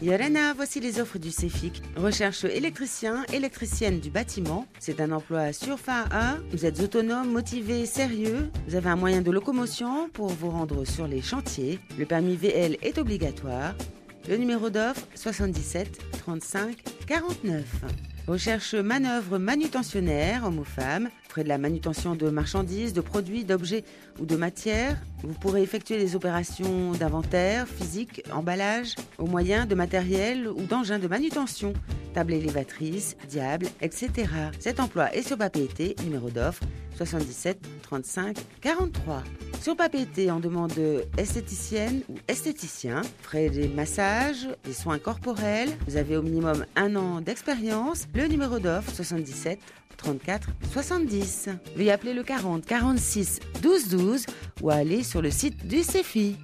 Yorena, voici les offres du CEFIC. Recherche électricien, électricienne du bâtiment. C'est un emploi sur fin 1. Vous êtes autonome, motivé, sérieux. Vous avez un moyen de locomotion pour vous rendre sur les chantiers. Le permis VL est obligatoire. Le numéro d'offre 77 35 49. Recherche manœuvre manutentionnaire, homme ou femme, frais de la manutention de marchandises, de produits, d'objets ou de matières. Vous pourrez effectuer les opérations d'inventaire, physique, emballage, au moyen de matériel ou d'engins de manutention, table élévatrice, diable, etc. Cet emploi est sur papier numéro d'offre 77 35 43. Sur été, on demande esthéticienne ou esthéticien, frais des massages, des soins corporels. Vous avez au minimum un an d'expérience. Le numéro d'offre 77 34 70. Veuillez appeler le 40 46 12 12 ou aller sur le site du CEFI.